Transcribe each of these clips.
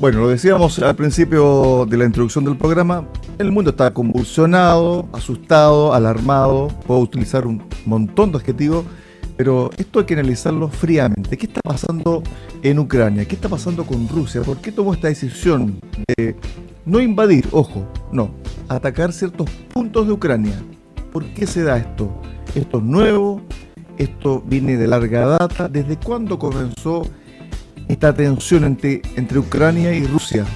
Bueno, lo decíamos al principio de la introducción del programa, el mundo está convulsionado, asustado, alarmado, puedo utilizar un montón de adjetivos, pero esto hay que analizarlo fríamente. ¿Qué está pasando en Ucrania? ¿Qué está pasando con Rusia? ¿Por qué tomó esta decisión de no invadir, ojo, no, atacar ciertos puntos de Ucrania? ¿Por qué se da esto? ¿Esto es nuevo? ¿Esto viene de larga data? ¿Desde cuándo comenzó esta tensión entre, entre Ucrania y Rusia.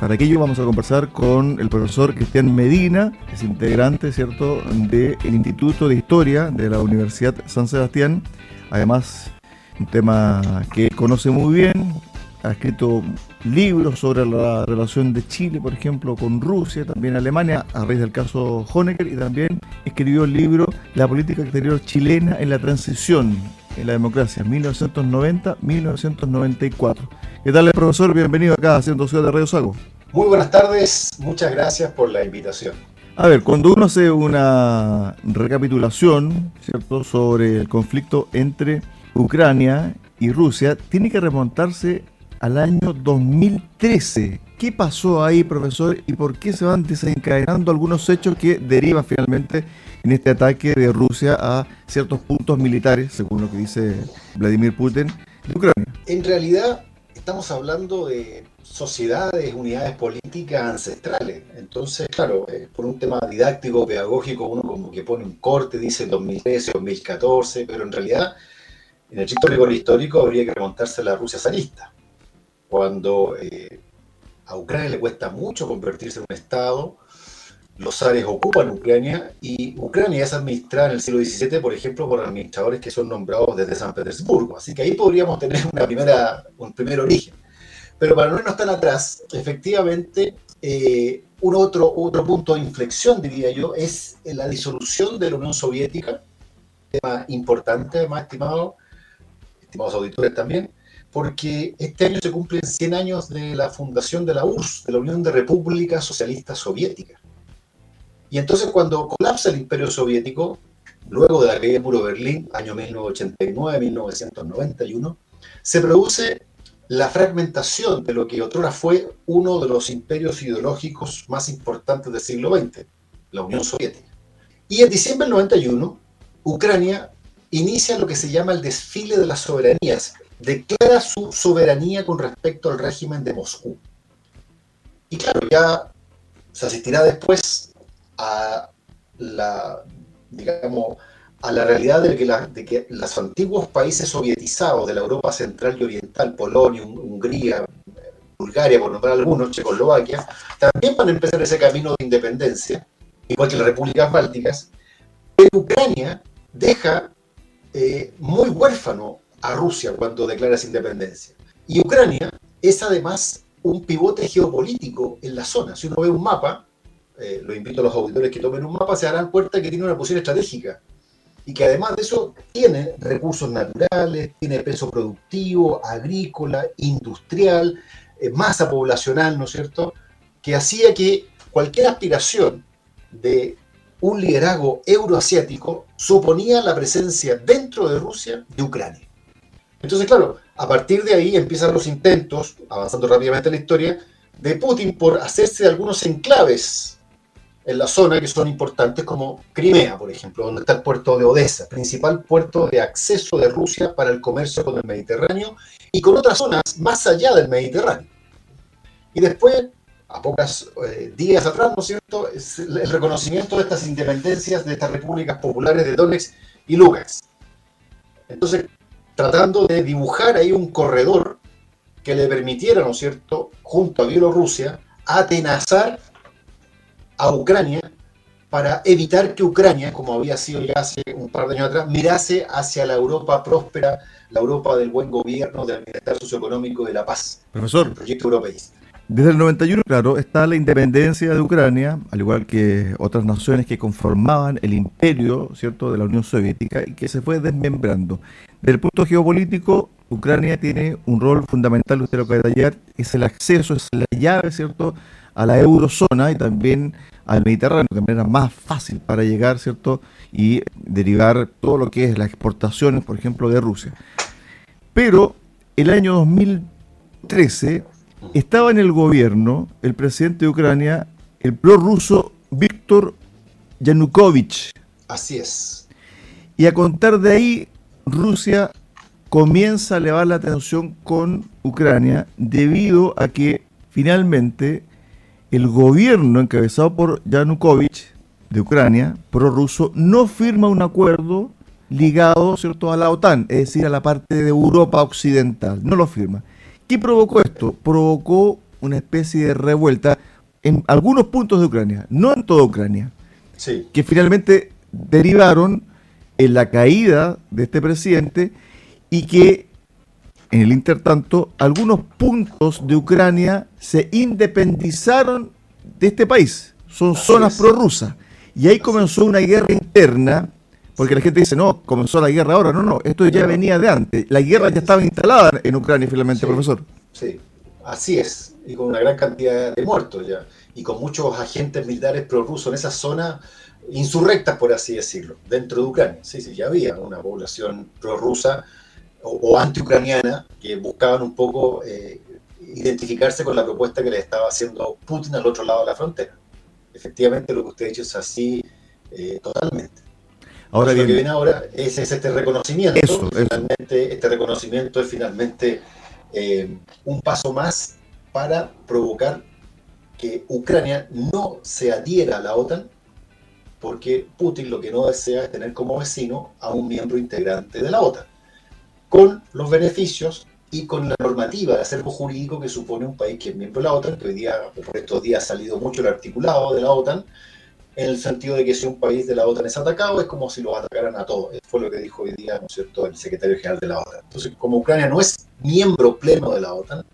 Para aquello vamos a conversar con el profesor Cristian Medina, que es integrante, ¿cierto?, del Instituto de Historia de la Universidad San Sebastián. Además, un tema que conoce muy bien, ha escrito libros sobre la relación de Chile, por ejemplo, con Rusia, también Alemania, a raíz del caso Honecker, y también escribió el libro La política exterior chilena en la transición en la democracia, 1990-1994. ¿Qué tal, profesor? Bienvenido acá a Ciudad de Radio Sago. Muy buenas tardes, muchas gracias por la invitación. A ver, cuando uno hace una recapitulación, ¿cierto?, sobre el conflicto entre Ucrania y Rusia, tiene que remontarse al año 2013. ¿Qué pasó ahí, profesor, y por qué se van desencadenando algunos hechos que derivan finalmente en este ataque de Rusia a ciertos puntos militares, según lo que dice Vladimir Putin, de Ucrania. En realidad estamos hablando de sociedades, unidades políticas ancestrales. Entonces, claro, eh, por un tema didáctico, pedagógico, uno como que pone un corte, dice 2013, 2014, pero en realidad, en el rigor histórico, habría que remontarse a la Rusia zarista, cuando eh, a Ucrania le cuesta mucho convertirse en un Estado, los zares ocupan Ucrania y Ucrania es administrada en el siglo XVII, por ejemplo, por administradores que son nombrados desde San Petersburgo. Así que ahí podríamos tener una un primer origen. Pero para no irnos tan atrás, efectivamente, eh, un otro, punto de inflexión, diría yo, es la disolución de la Unión Soviética, tema importante, más estimado, estimados auditores también, porque este año se cumplen 100 años de la fundación de la URSS, de la Unión de Repúblicas Socialistas Soviéticas. Y entonces cuando colapsa el imperio soviético, luego de la caída del muro de Berlín, año 1989-1991, se produce la fragmentación de lo que otrora fue uno de los imperios ideológicos más importantes del siglo XX, la Unión Soviética. Y en diciembre del 91, Ucrania inicia lo que se llama el desfile de las soberanías, declara su soberanía con respecto al régimen de Moscú. Y claro, ya se asistirá después a la, digamos, a la realidad de que, de que los antiguos países sovietizados de la Europa central y oriental, Polonia, Hungría, Bulgaria, por nombrar algunos, Checoslovaquia, también van a empezar ese camino de independencia, igual que las repúblicas bálticas, pero Ucrania deja eh, muy huérfano a Rusia cuando declara esa independencia. Y Ucrania es además un pivote geopolítico en la zona. Si uno ve un mapa, eh, lo invito a los auditores que tomen un mapa, se darán cuenta que tiene una posición estratégica y que además de eso tiene recursos naturales, tiene peso productivo, agrícola, industrial, eh, masa poblacional, ¿no es cierto?, que hacía que cualquier aspiración de un liderazgo euroasiático suponía la presencia dentro de Rusia de Ucrania. Entonces, claro, a partir de ahí empiezan los intentos, avanzando rápidamente en la historia, de Putin por hacerse algunos enclaves en la zona que son importantes como Crimea, por ejemplo, donde está el puerto de Odessa, principal puerto de acceso de Rusia para el comercio con el Mediterráneo y con otras zonas más allá del Mediterráneo. Y después, a pocos eh, días atrás, ¿no es cierto?, el reconocimiento de estas independencias de estas repúblicas populares de Donetsk y Lugansk. Entonces, tratando de dibujar ahí un corredor que le permitiera, ¿no es cierto?, junto a Bielorrusia, atenazar a Ucrania para evitar que Ucrania, como había sido ya hace un par de años atrás, mirase hacia la Europa próspera, la Europa del buen gobierno, del bienestar socioeconómico, de la paz. Profesor. El proyecto europeísta. Desde el 91, claro, está la independencia de Ucrania, al igual que otras naciones que conformaban el imperio, ¿cierto?, de la Unión Soviética y que se fue desmembrando. Desde el punto geopolítico, Ucrania tiene un rol fundamental, usted lo puede detallar, es el acceso, es la llave, ¿cierto?, a la eurozona y también al Mediterráneo de manera más fácil para llegar, ¿cierto? Y derivar todo lo que es las exportaciones, por ejemplo, de Rusia. Pero el año 2013 estaba en el gobierno el presidente de Ucrania, el prorruso Víctor Yanukovych. Así es. Y a contar de ahí, Rusia comienza a elevar la atención con Ucrania debido a que finalmente el gobierno encabezado por Yanukovych de Ucrania, prorruso, no firma un acuerdo ligado ¿cierto? a la OTAN, es decir, a la parte de Europa Occidental. No lo firma. ¿Qué provocó esto? Provocó una especie de revuelta en algunos puntos de Ucrania, no en toda Ucrania, sí. que finalmente derivaron en la caída de este presidente y que en el intertanto algunos puntos de Ucrania se independizaron de este país, son zonas prorrusas. Y ahí comenzó una guerra interna porque la gente dice, no, comenzó la guerra ahora. No, no, esto ya venía de antes. La guerra ya estaba instalada en Ucrania finalmente, profesor. Sí, así es. Y con una gran cantidad de muertos ya. Y con muchos agentes militares prorrusos en esa zona insurrectas, por así decirlo, dentro de Ucrania. Sí, sí, ya había una población prorrusa o, o anti-ucraniana que buscaban un poco eh, identificarse con la propuesta que le estaba haciendo Putin al otro lado de la frontera. Efectivamente, lo que usted ha dicho es así eh, totalmente. Ahora Lo que viene ahora es, este reconocimiento. este reconocimiento es finalmente eh, un paso más para provocar que Ucrania no se adhiera a la OTAN, porque Putin lo que no desea es tener como vecino a un miembro integrante de la OTAN, con los beneficios y con la normativa de acervo jurídico que supone un país que es miembro de la OTAN, que hoy día, por estos días ha salido mucho el articulado de la OTAN, en el sentido de que si un país de la OTAN es atacado, es como si los atacaran a todos. Fue lo que dijo hoy día, ¿no cierto?, el secretario general de la OTAN. Entonces, como Ucrania no es miembro pleno de la OTAN,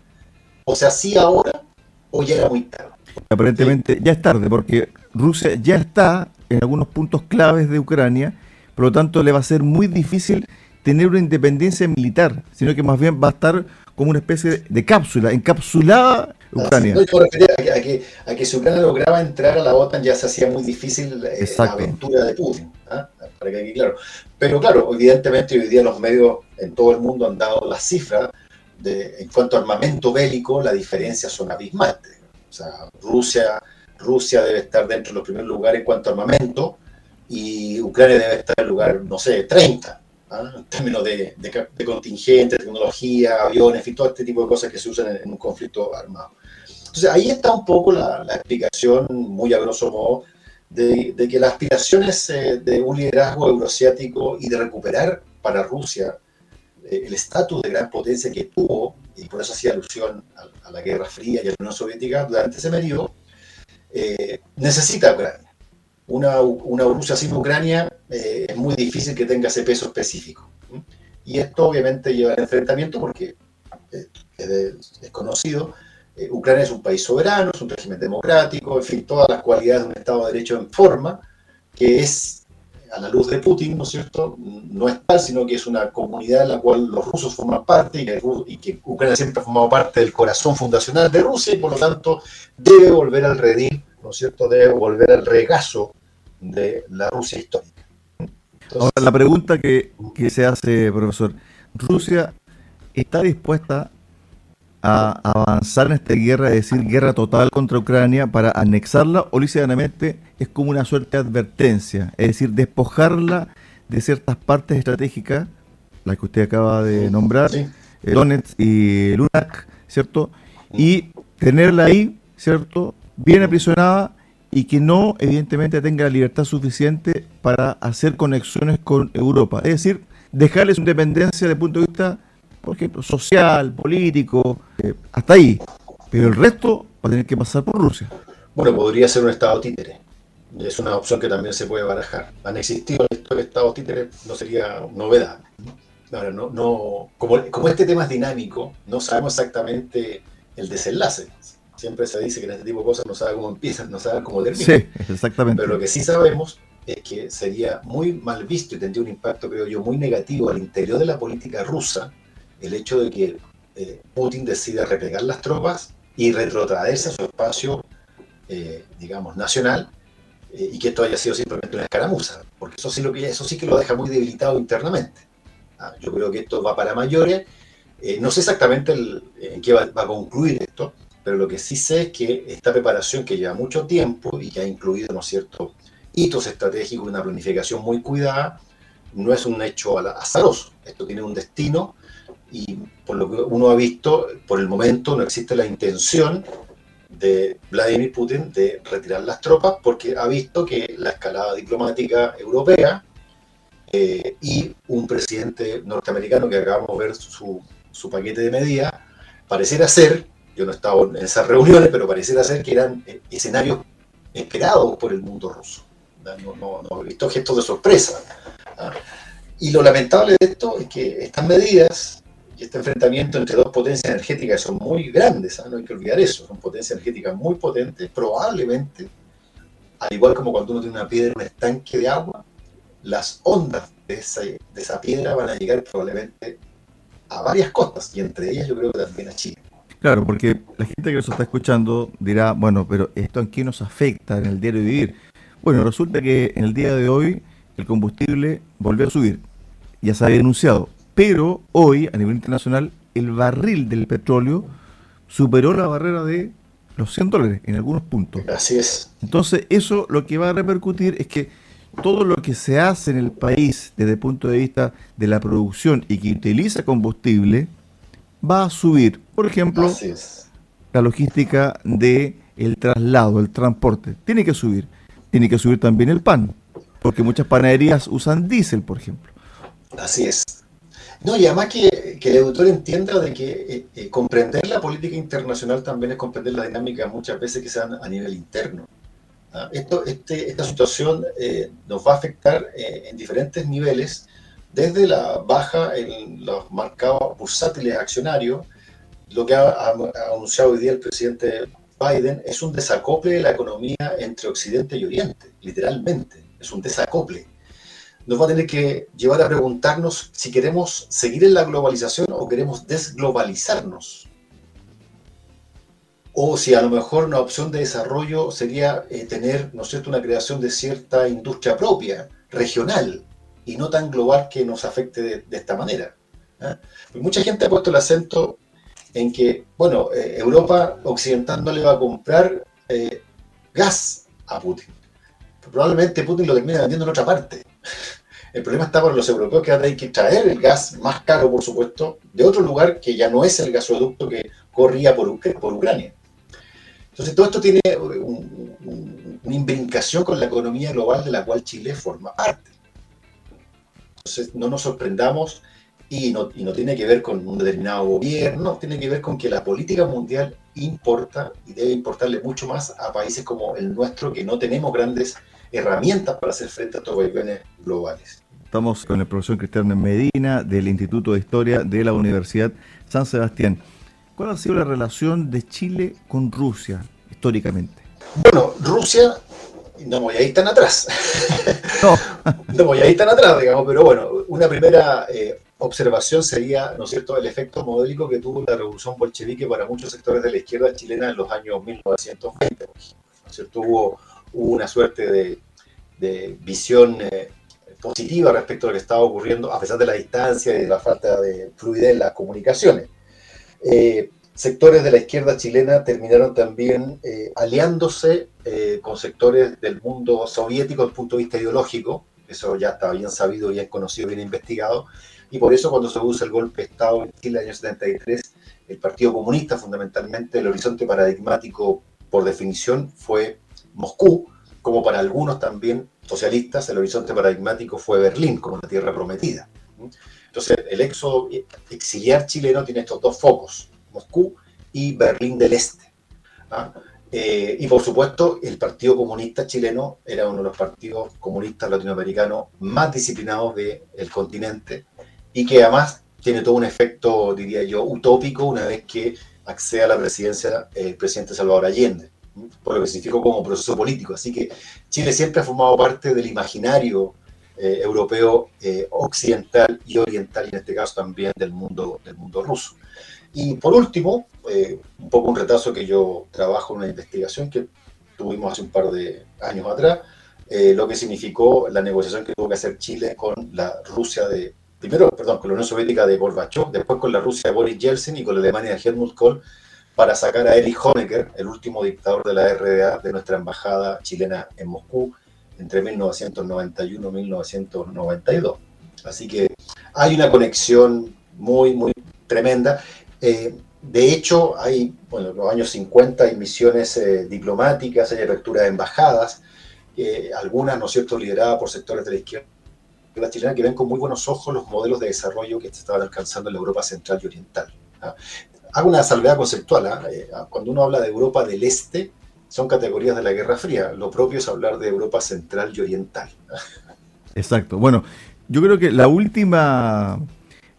o sea, sí ahora, o ya era muy tarde. Aparentemente ya es tarde, porque Rusia ya está en algunos puntos claves de Ucrania, por lo tanto le va a ser muy difícil tener una independencia militar, sino que más bien va a estar como una especie de cápsula, encapsulada Ucrania. No, yo a que, a, que, si Ucrania lograba entrar a la OTAN ya se hacía muy difícil eh, la aventura de Putin, ¿ah? para que quede claro. Pero claro, evidentemente hoy día los medios en todo el mundo han dado las cifras de, en cuanto a armamento bélico, las diferencias son abismantes. O sea, Rusia, Rusia debe estar dentro de los primeros lugares en cuanto a armamento y Ucrania debe estar en el lugar, no sé, 30. ¿ah? en términos de, de, contingente, tecnología, aviones, y todo este tipo de cosas que se usan en, un conflicto armado. Entonces ahí está un poco la, explicación, muy a grosso modo, de, que las aspiraciones eh, de un liderazgo euroasiático y de recuperar para Rusia eh, el estatus de gran potencia que tuvo, y por eso hacía alusión a, la Guerra Fría y a la Unión Soviética durante ese periodo, eh, necesita Ucrania una, una Rusia sin Ucrania eh, es muy difícil que tenga ese peso específico. Y esto obviamente lleva al enfrentamiento porque eh, es, conocido. Eh, Ucrania es un país soberano, es un régimen democrático, en fin, todas las cualidades de un Estado de Derecho en forma, que es, a la luz de Putin, ¿no es cierto?, no es tal, sino que es una comunidad en la cual los rusos forman parte y que, que Ucrania siempre ha formado parte del corazón fundacional de Rusia y por lo tanto debe volver al redil, ¿no es cierto?, debe volver al regazo de la Rusia histórica. Ahora, la pregunta que, se hace, profesor, ¿Rusia está dispuesta a avanzar en esta guerra, es decir, guerra total contra Ucrania para anexarla o lícitamente es como una suerte de advertencia, es decir, despojarla de ciertas partes estratégicas, las que usted acaba de nombrar, eh, Donetsk y Lunak, ¿cierto? Y tenerla ahí, ¿cierto? Bien aprisionada y que no, evidentemente, tenga la libertad suficiente para hacer conexiones con Europa. Es decir, dejarles su independencia desde el punto de vista, por ejemplo, social, político, eh, hasta ahí. Pero el resto va a tener que pasar por Rusia. Bueno, podría ser un Estado títere. Es una opción que también se puede barajar. Han existido Estados títeres, no sería novedad. Ahora, no, no, como, como este tema es dinámico, no sabemos exactamente el desenlace. Siempre se dice que en este tipo de cosas no sabe cómo empiezan, no sabe cómo terminan. Sí, exactamente. Pero lo que sí sabemos es que sería muy mal visto y tendría un impacto, creo yo, muy negativo al interior de la política rusa el hecho de que eh, Putin decida replegar las tropas y retrotraerse a su espacio, eh, digamos, nacional, eh, y que esto haya sido simplemente una escaramuza, porque eso sí, lo que, eso sí que lo deja muy debilitado internamente. Ah, yo creo que esto va para mayores no sé exactamente en qué va, a concluir esto, pero lo que sí sé es que esta preparación que lleva mucho tiempo y que ha incluido, ¿no es cierto?, hitos estratégicos, una planificación muy cuidada, no es un hecho azaroso. Esto tiene un destino y por lo que uno ha visto, por el momento no existe la intención de Vladimir Putin de retirar las tropas porque ha visto que la escalada diplomática europea eh, y un presidente norteamericano que acabamos de ver su, su paquete de medidas, pareciera ser, yo no he estado en esas reuniones, pero pareciera ser que eran escenarios esperados por el mundo ruso. No, no, he visto gestos de sorpresa. ¿ah? Y lo lamentable de esto es que estas medidas este enfrentamiento entre dos potencias energéticas son muy grandes, ¿ah? no hay que olvidar eso, son potencias energéticas muy potentes, probablemente, al igual como cuando uno tiene una piedra en un estanque de agua, las ondas de esa, de esa piedra van a llegar probablemente a varias costas, y entre ellas yo creo que también a Chile. Claro, porque la gente que nos está escuchando dirá, bueno, pero ¿esto en qué nos afecta en el diario vivir? Bueno, resulta que en el día de hoy el combustible volvió a subir, ya se había denunciado, pero hoy a nivel internacional el barril del petróleo superó la barrera de los 100 dólares en algunos puntos. Así es. Entonces eso lo que va a repercutir es que todo lo que se hace en el país desde el punto de vista de la producción y que utiliza combustible va a subir. Por ejemplo, la logística de el traslado, el transporte, tiene que subir. Tiene que subir también el pan, porque muchas panaderías usan diésel, por ejemplo. Así es. No, y además que, el autor entienda de que eh, eh, comprender la política internacional también es comprender la dinámica muchas veces que se dan a nivel interno. ¿ah? Esto, este, esta situación eh, nos va a afectar eh, en diferentes niveles, desde la baja en los marcados bursátiles accionarios, lo que ha, anunciado hoy día el presidente Biden es un desacople de la economía entre Occidente y Oriente, literalmente, es un desacople. Nos va a tener que llevar a preguntarnos si queremos seguir en la globalización o queremos desglobalizarnos o si a lo mejor una opción de desarrollo sería eh, tener, ¿no una creación de cierta industria propia, regional, y no tan global que nos afecte de, esta manera. ¿ah? mucha gente ha puesto el acento en que, bueno, eh, Europa occidental no le va a comprar eh, gas a Putin. Probablemente Putin lo termine vendiendo en otra parte. El problema está por los europeos que van a tener que traer el gas más caro, por supuesto, de otro lugar que ya no es el gasoducto que corría por, Ucrania. Entonces, todo esto tiene una imbricación con la economía global de la cual Chile forma parte. Entonces, no nos sorprendamos y no, y no tiene que ver con un determinado gobierno, tiene que ver con que la política mundial importa y debe importarle mucho más a países como el nuestro que no tenemos grandes herramientas para hacer frente a estos vaivenes globales. Estamos con el profesor Cristiano Medina del Instituto de Historia de la Universidad San Sebastián. ¿Cuál ha sido la relación de Chile con Rusia históricamente? Bueno, Rusia, no voy a ir tan atrás. No. no voy a ir tan atrás, digamos, pero bueno, una primera eh, observación sería, ¿no es cierto?, el efecto modélico que tuvo la revolución bolchevique para muchos sectores de la izquierda chilena en los años 1920, ¿no es cierto? Hubo, una suerte de, visión eh, positiva respecto a lo que estaba ocurriendo, a pesar de la distancia y de la falta de fluidez en las comunicaciones. Eh, sectores de la izquierda chilena terminaron también eh, aliándose eh, con sectores del mundo soviético desde el punto de vista ideológico, eso ya está bien sabido, bien conocido, bien investigado, y por eso cuando se usa el golpe de Estado en Chile en el año 73, el Partido Comunista fundamentalmente, el horizonte paradigmático por definición fue Moscú, como para algunos también socialistas, el horizonte paradigmático fue Berlín, como la tierra prometida. Entonces, el éxodo exiliar chileno tiene estos dos focos, Moscú y Berlín del Este. ¿ah? Eh, y por supuesto, el Partido Comunista chileno era uno de los partidos comunistas latinoamericanos más disciplinados del continente y que además tiene todo un efecto, diría yo, utópico una vez que accede a la presidencia el presidente Salvador Allende, por lo que significó como proceso político. Así que Chile siempre ha formado parte del imaginario eh, europeo eh, occidental y oriental, y en este caso también del mundo, del mundo ruso. Y por último, eh, un poco un retazo que yo trabajo en una investigación que tuvimos hace un par de años atrás, lo que significó la negociación que tuvo que hacer Chile con la Rusia de primero, perdón, con la Unión Soviética de Gorbachev, después con la Rusia de Boris Yeltsin y con la Alemania de Helmut Kohl, para sacar a Erich Honecker, el último dictador de la RDA, de nuestra embajada chilena en Moscú entre 1991 y 1992. Así que hay una conexión muy, muy tremenda. Eh, de hecho, hay, bueno, en los años 50 hay misiones eh, diplomáticas, hay apertura de embajadas, eh, algunas, ¿no es cierto?, lideradas por sectores de la izquierda chilena que ven con muy buenos ojos los modelos de desarrollo que se estaban alcanzando en la Europa central y oriental. ¿ah? Hago una salvedad conceptual. ¿ah? ¿ah? Cuando uno habla de Europa del Este, son categorías de la Guerra Fría. Lo propio es hablar de Europa central y oriental. Exacto. Bueno, yo creo que la última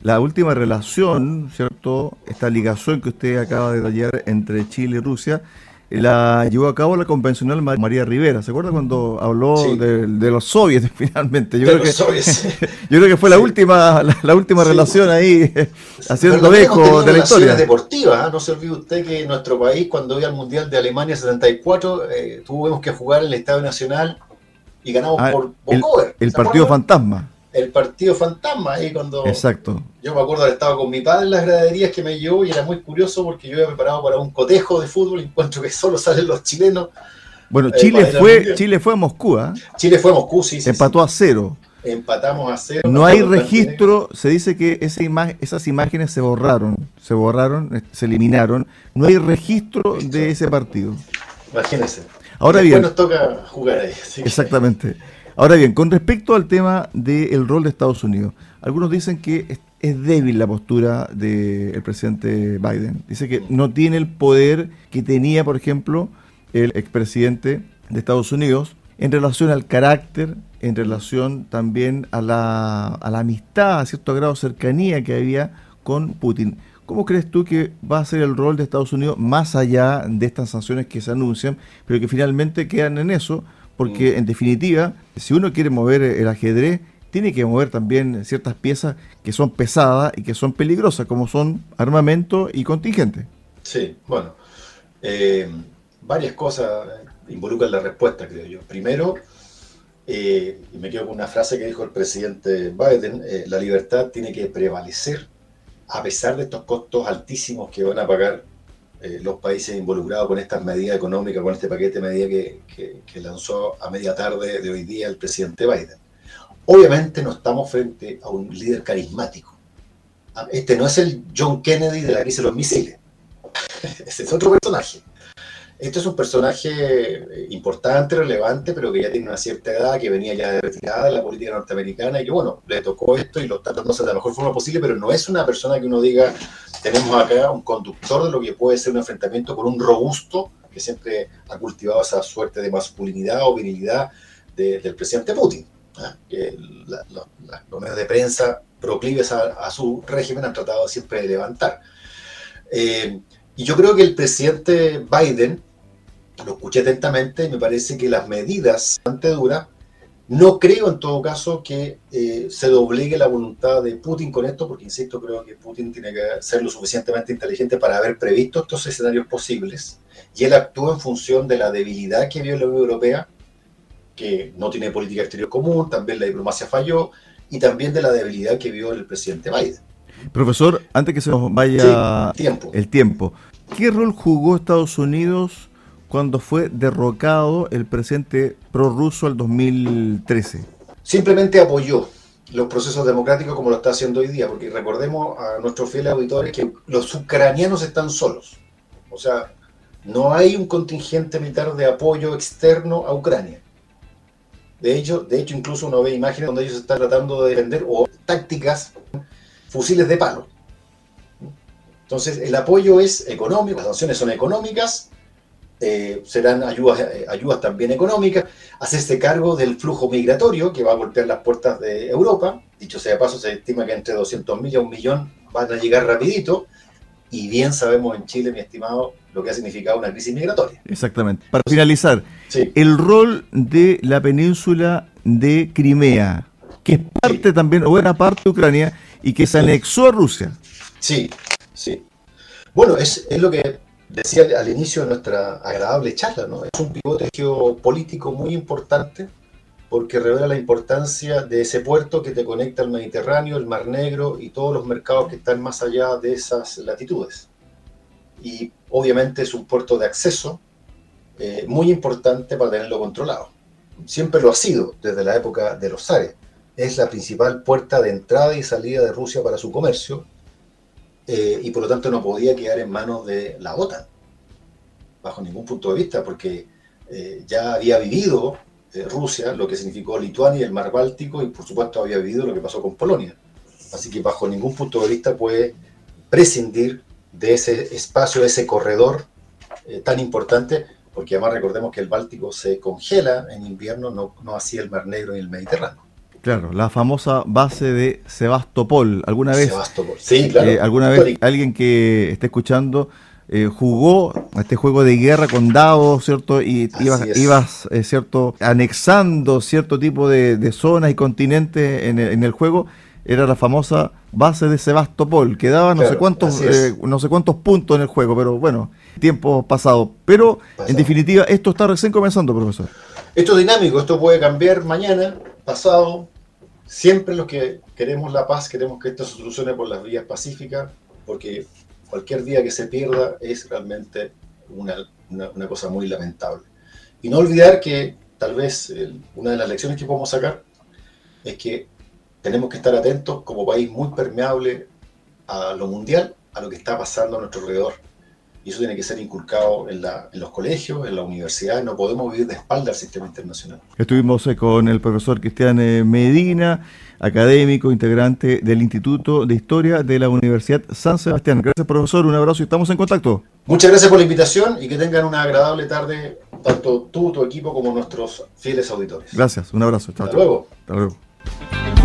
la última relación, ¿cierto? Esta ligación que usted acaba de detallar entre Chile y Rusia, la llevó a cabo la convencional María Rivera. ¿Se acuerda cuando habló de, los soviets finalmente? Yo, creo, que, yo creo que fue la última, la, última relación ahí, haciendo eco de la historia. deportiva, ¿ah? no se olvide usted que nuestro país, cuando iba al Mundial de Alemania 74, eh, tuvimos que jugar en el Estadio Nacional y ganamos ah, por El, el partido fantasma el partido fantasma ahí cuando Exacto. yo me acuerdo haber estado con mi padre en las graderías que me llevó y era muy curioso porque yo había preparado para un cotejo de fútbol y encuentro que solo salen los chilenos. Bueno, eh, Chile fue Chile fue a Moscú, ¿eh? Chile fue a Moscú, sí. Empató a cero. Empatamos a cero. No hay registro, se dice que esa esas imágenes se borraron, se borraron, eh, se eliminaron. No hay registro de ese partido. Imagínense. Ahora bien. nos toca jugar ahí. Exactamente. Ahora bien, con respecto al tema del rol de Estados Unidos, algunos dicen que es, débil la postura del presidente Biden. Dice que no tiene el poder que tenía, por ejemplo, el expresidente de Estados Unidos en relación al carácter, en relación también a la, a la amistad, a cierto grado de cercanía que había con Putin. ¿Cómo crees tú que va a ser el rol de Estados Unidos más allá de estas sanciones que se anuncian, pero que finalmente quedan en eso? Porque mm. en definitiva, si uno quiere mover el ajedrez, tiene que mover también ciertas piezas que son pesadas y que son peligrosas, como son armamento y contingente. Sí, bueno, eh, varias cosas involucran la respuesta, creo yo. Primero, eh, y me quedo con una frase que dijo el presidente Biden, eh, la libertad tiene que prevalecer a pesar de estos costos altísimos que van a pagar eh, los países involucrados con estas medidas económicas, con este paquete de medidas que, lanzó a media tarde de hoy día el presidente Biden. Obviamente no estamos frente a un líder carismático. Ah, este no es el John Kennedy de la crisis de los misiles. Este es otro personaje. Este es un personaje eh, importante, relevante, pero que ya tiene una cierta edad, que venía ya de retirada de la política norteamericana y que, bueno, le tocó esto y lo está tratando de la mejor forma posible, pero no es una persona que uno diga, tenemos acá un conductor de lo que puede ser un enfrentamiento con un robusto que siempre ha cultivado esa suerte de masculinidad o virilidad del presidente Putin. ¿ah? Que los medios de prensa proclives a, su régimen han tratado siempre de levantar. Eh, y yo creo que el presidente Biden, lo escuché atentamente y me parece que las medidas bastante duras, no creo en todo caso que eh, se doblegue la voluntad de Putin con esto, porque insisto, creo que Putin tiene que ser lo suficientemente inteligente para haber previsto estos escenarios posibles. Y él actúa en función de la debilidad que vio la Unión Europea, que no tiene política exterior común, también la diplomacia falló, y también de la debilidad que vio el presidente Biden. Profesor, antes que se nos vaya el tiempo, ¿qué rol jugó Estados Unidos cuando fue derrocado el presidente prorruso el 2013? Simplemente apoyó los procesos democráticos como lo está haciendo hoy día, porque recordemos a nuestros fieles auditores que los ucranianos están solos. O sea, no hay un contingente militar de apoyo externo a Ucrania. De hecho, de hecho incluso uno ve imágenes donde ellos están tratando de defender o tácticas, fusiles de palo. Entonces, el apoyo es económico, las sanciones son económicas, eh, serán ayudas, eh, ayudas también económicas, hacerse cargo del flujo migratorio que va a golpear las puertas de Europa. Dicho sea de paso, se estima que entre 200.000 y un millón van a llegar rapidito. Y bien sabemos en Chile, mi estimado, lo que ha significado una crisis migratoria. Exactamente. Para finalizar, el rol de la península de Crimea, que es parte también, o era parte de Ucrania, y que se anexó a Rusia. Sí, sí. Bueno, es, es lo que decía al inicio de nuestra agradable charla, ¿no? Es un pivote geopolítico muy importante porque revela la importancia de ese puerto que te conecta al Mediterráneo, el Mar Negro y todos los mercados que están más allá de esas latitudes. Y obviamente es un puerto de acceso eh, muy importante para tenerlo controlado. Siempre lo ha sido desde la época de los zares. Es la principal puerta de entrada y salida de Rusia para su comercio eh, y por lo tanto no podía quedar en manos de la OTAN, bajo ningún punto de vista, porque eh, ya había vivido Rusia, lo que significó Lituania y el mar Báltico, y por supuesto había vivido lo que pasó con Polonia. Así que bajo ningún punto de vista puede prescindir de ese espacio, de ese corredor eh, tan importante, porque además recordemos que el Báltico se congela en invierno, no, no así el Mar Negro y el Mediterráneo. Claro, la famosa base de Sebastopol. ¿Alguna vez, Sebastopol. Sí, claro, eh, ¿alguna vez alguien que esté escuchando eh, jugó este juego de guerra con dados, ¿cierto? Y ibas, eh, ¿cierto? Anexando cierto tipo de, zonas y continentes en el, juego. Era la famosa base de Sebastopol, que daba no sé cuántos eh, no sé cuántos puntos en el juego, pero bueno, tiempo pasado. Pero en definitiva, esto está recién comenzando, profesor. Esto es dinámico, esto puede cambiar mañana, pasado. Siempre los que queremos la paz, queremos que esto se solucione por las vías pacíficas, porque cualquier día que se pierda es realmente una, cosa muy lamentable. Y no olvidar que tal vez una de las lecciones que podemos sacar es que tenemos que estar atentos como país muy permeable a lo mundial, a lo que está pasando a nuestro alrededor. Y eso tiene que ser inculcado en, los colegios, en la universidad. No podemos vivir de espalda al sistema internacional. Estuvimos eh, con el profesor Cristian eh, Medina académico, integrante del Instituto de Historia de la Universidad San Sebastián. Gracias, profesor. Un abrazo y estamos en contacto. Muchas gracias por la invitación y que tengan una agradable tarde, tanto tú, tu equipo, como nuestros fieles auditores. Gracias. Un abrazo. Hasta luego. Hasta luego.